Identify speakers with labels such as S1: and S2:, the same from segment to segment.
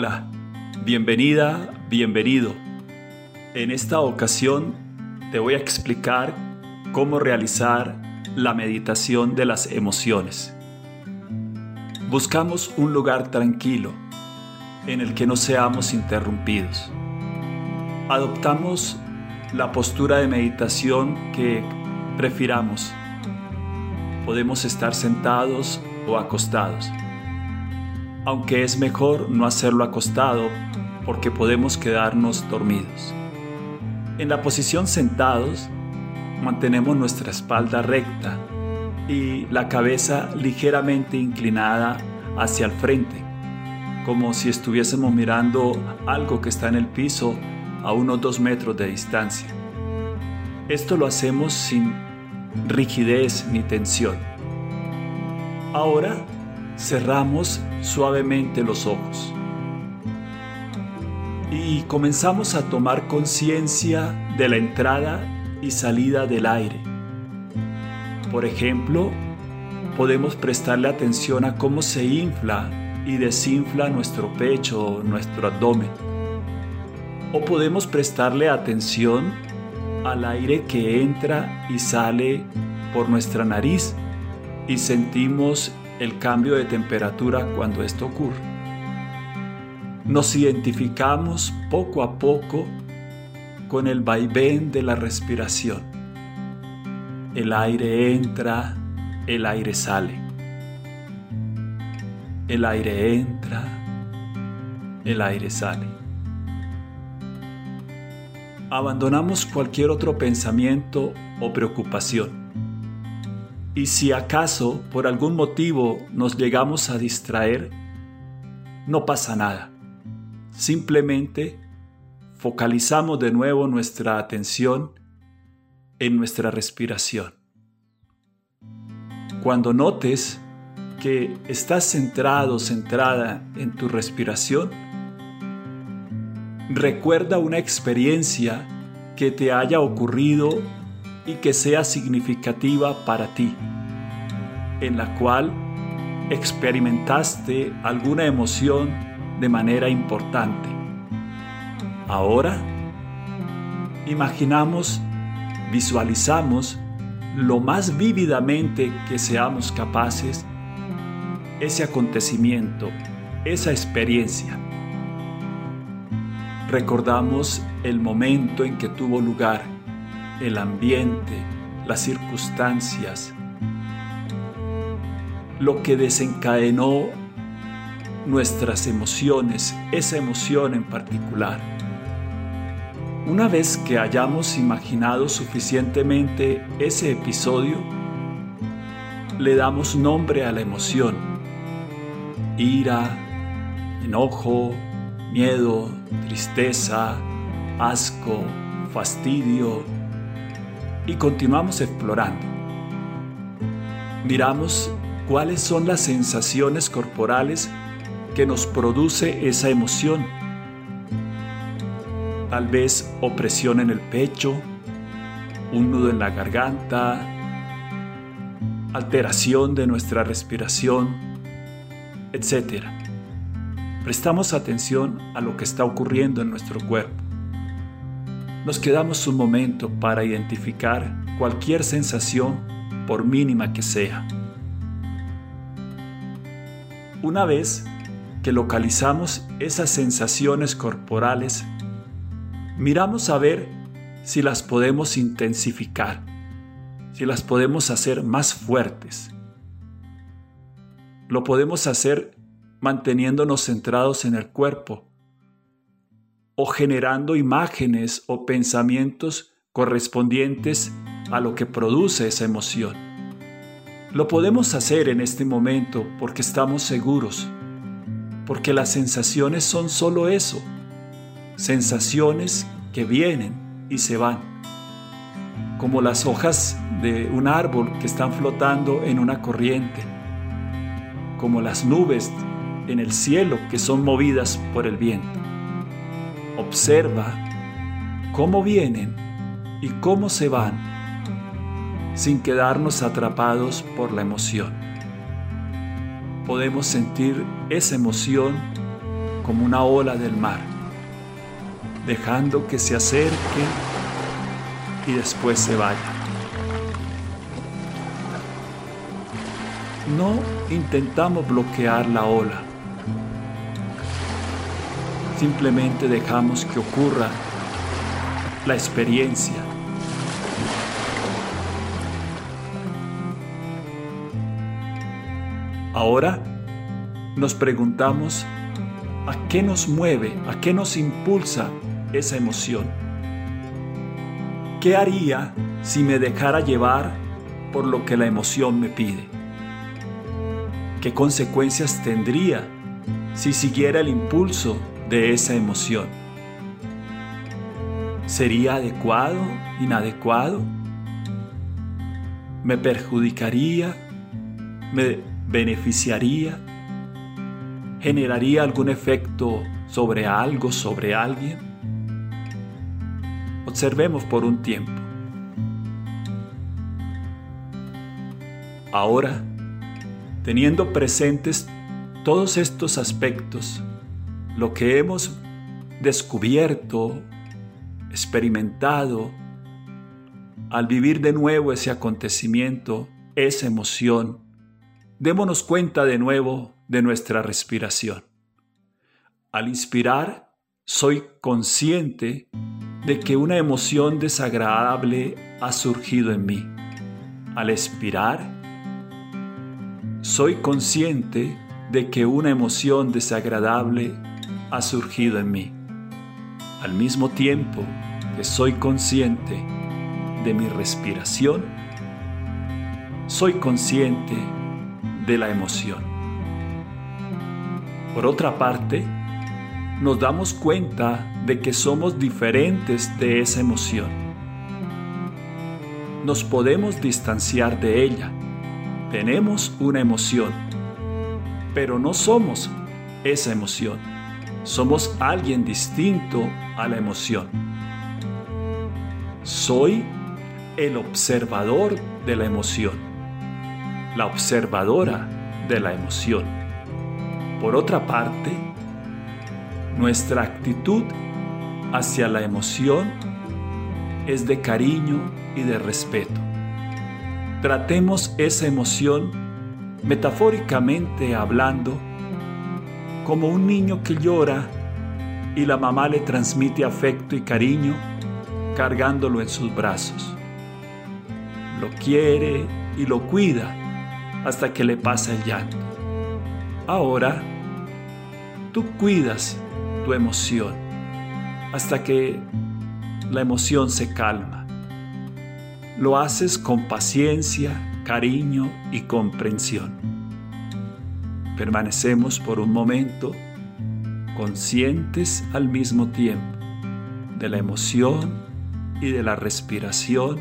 S1: Hola, bienvenida, bienvenido. En esta ocasión te voy a explicar cómo realizar la meditación de las emociones. Buscamos un lugar tranquilo en el que no seamos interrumpidos. Adoptamos la postura de meditación que prefiramos. Podemos estar sentados o acostados aunque es mejor no hacerlo acostado porque podemos quedarnos dormidos. En la posición sentados, mantenemos nuestra espalda recta y la cabeza ligeramente inclinada hacia el frente, como si estuviésemos mirando algo que está en el piso a unos dos metros de distancia. Esto lo hacemos sin rigidez ni tensión. Ahora cerramos suavemente los ojos y comenzamos a tomar conciencia de la entrada y salida del aire. Por ejemplo, podemos prestarle atención a cómo se infla y desinfla nuestro pecho o nuestro abdomen. O podemos prestarle atención al aire que entra y sale por nuestra nariz y sentimos el cambio de temperatura cuando esto ocurre. Nos identificamos poco a poco con el vaivén de la respiración. El aire entra, el aire sale. El aire entra, el aire sale. Abandonamos cualquier otro pensamiento o preocupación y si acaso por algún motivo nos llegamos a distraer, no pasa nada. Simplemente focalizamos de nuevo nuestra atención en nuestra respiración. Cuando notes que estás centrado, centrada en tu respiración, recuerda una experiencia que te haya ocurrido y que sea significativa para ti, en la cual experimentaste alguna emoción de manera importante. Ahora, imaginamos, visualizamos lo más vívidamente que seamos capaces ese acontecimiento, esa experiencia. Recordamos el momento en que tuvo lugar el ambiente, las circunstancias, lo que desencadenó nuestras emociones, esa emoción en particular. Una vez que hayamos imaginado suficientemente ese episodio, le damos nombre a la emoción. Ira, enojo, miedo, tristeza, asco, fastidio, y continuamos explorando. Miramos cuáles son las sensaciones corporales que nos produce esa emoción. Tal vez opresión en el pecho, un nudo en la garganta, alteración de nuestra respiración, etc. Prestamos atención a lo que está ocurriendo en nuestro cuerpo nos quedamos un momento para identificar cualquier sensación, por mínima que sea. Una vez que localizamos esas sensaciones corporales, miramos a ver si las podemos intensificar, si las podemos hacer más fuertes. Lo podemos hacer manteniéndonos centrados en el cuerpo o generando imágenes o pensamientos correspondientes a lo que produce esa emoción. Lo podemos hacer en este momento porque estamos seguros, porque las sensaciones son solo eso, sensaciones que vienen y se van, como las hojas de un árbol que están flotando en una corriente, como las nubes en el cielo que son movidas por el viento. Observa cómo vienen y cómo se van sin quedarnos atrapados por la emoción. Podemos sentir esa emoción como una ola del mar, dejando que se acerque y después se vaya. No intentamos bloquear la ola, simplemente dejamos que ocurra la experiencia. Ahora nos preguntamos a qué nos mueve, a qué nos impulsa esa emoción. ¿Qué haría si me dejara llevar por lo que la emoción me pide? ¿Qué consecuencias tendría si siguiera el impulso de esa emoción? ¿Sería adecuado, inadecuado? ¿Me perjudicaría? ¿Me beneficiaría? ¿Generaría algún efecto sobre algo, sobre alguien? Observemos por un tiempo. Ahora, teniendo presentes todos estos aspectos, lo que hemos descubierto, experimentado, al vivir de nuevo ese acontecimiento, esa emoción, démonos cuenta de nuevo de nuestra respiración. Al inspirar, soy consciente de que una emoción desagradable ha surgido en mí. Al expirar, soy consciente de que una emoción desagradable ha surgido en mí. Al mismo tiempo que soy consciente de mi respiración, soy consciente de la emoción. Por otra parte, nos damos cuenta de que somos diferentes de esa emoción. Nos podemos distanciar de ella. Tenemos una emoción, pero no somos esa emoción. Somos alguien distinto a la emoción. Soy el observador de la emoción la observadora de la emoción. Por otra parte, nuestra actitud hacia la emoción es de cariño y de respeto. Tratemos esa emoción, metafóricamente hablando, como un niño que llora y la mamá le transmite afecto y cariño cargándolo en sus brazos. Lo quiere y lo cuida hasta que le pasa el llanto. Ahora, tú cuidas tu emoción hasta que la emoción se calma. Lo haces con paciencia, cariño y comprensión. Permanecemos por un momento conscientes al mismo tiempo de la emoción y de la respiración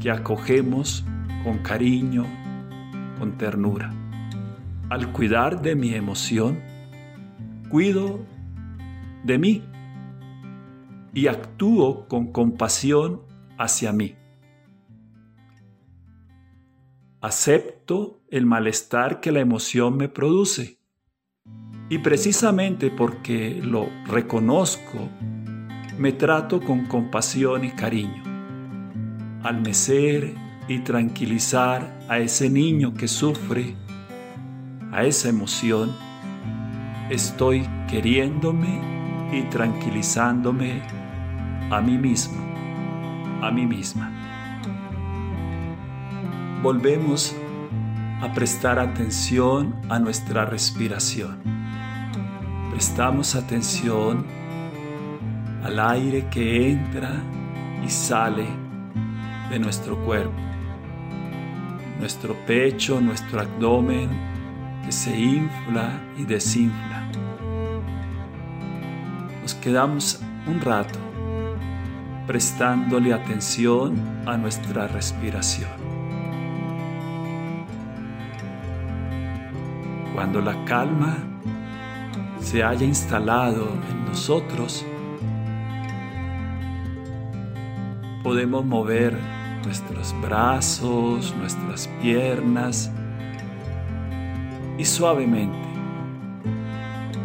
S1: que acogemos con cariño con ternura. Al cuidar de mi emoción, cuido de mí y actúo con compasión hacia mí. Acepto el malestar que la emoción me produce y precisamente porque lo reconozco, me trato con compasión y cariño. Al mecer y tranquilizar a ese niño que sufre, a esa emoción, estoy queriéndome y tranquilizándome a mí mismo, a mí misma. Volvemos a prestar atención a nuestra respiración. Prestamos atención al aire que entra y sale de nuestro cuerpo nuestro pecho, nuestro abdomen que se infla y desinfla. Nos quedamos un rato prestándole atención a nuestra respiración. Cuando la calma se haya instalado en nosotros, podemos mover nuestros brazos, nuestras piernas y suavemente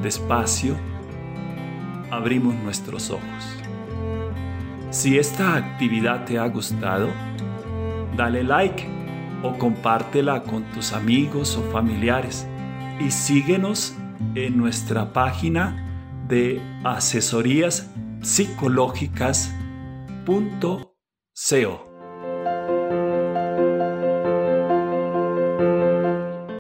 S1: despacio, abrimos nuestros ojos. Si esta actividad te ha gustado, dale like o compártela con tus amigos o familiares y síguenos en nuestra página de asesorías psicológicas.co.